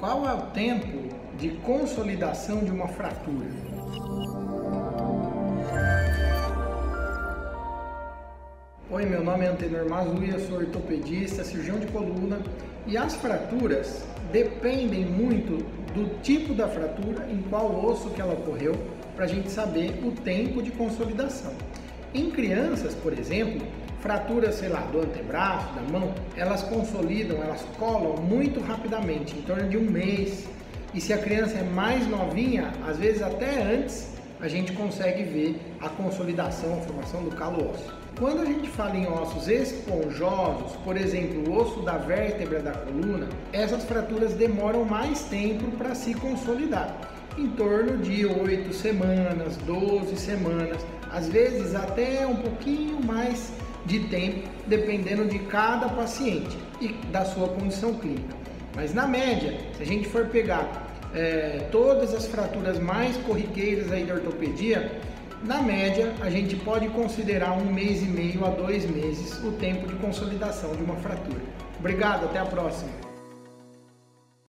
Qual é o tempo de consolidação de uma fratura? Oi, meu nome é Antenor Mazui, eu sou ortopedista, cirurgião de coluna e as fraturas dependem muito do tipo da fratura, em qual osso que ela ocorreu, para a gente saber o tempo de consolidação. Em crianças, por exemplo, fraturas, sei lá, do antebraço, da mão, elas consolidam, elas colam muito rapidamente, em torno de um mês. E se a criança é mais novinha, às vezes até antes, a gente consegue ver a consolidação, a formação do calo ósseo. Quando a gente fala em ossos esponjosos, por exemplo, o osso da vértebra da coluna, essas fraturas demoram mais tempo para se consolidar, em torno de 8 semanas, 12 semanas, às vezes até um pouquinho mais de tempo, dependendo de cada paciente e da sua condição clínica. Mas na média, se a gente for pegar é, todas as fraturas mais corriqueiras aí da ortopedia, na média a gente pode considerar um mês e meio a dois meses o tempo de consolidação de uma fratura. Obrigado, até a próxima!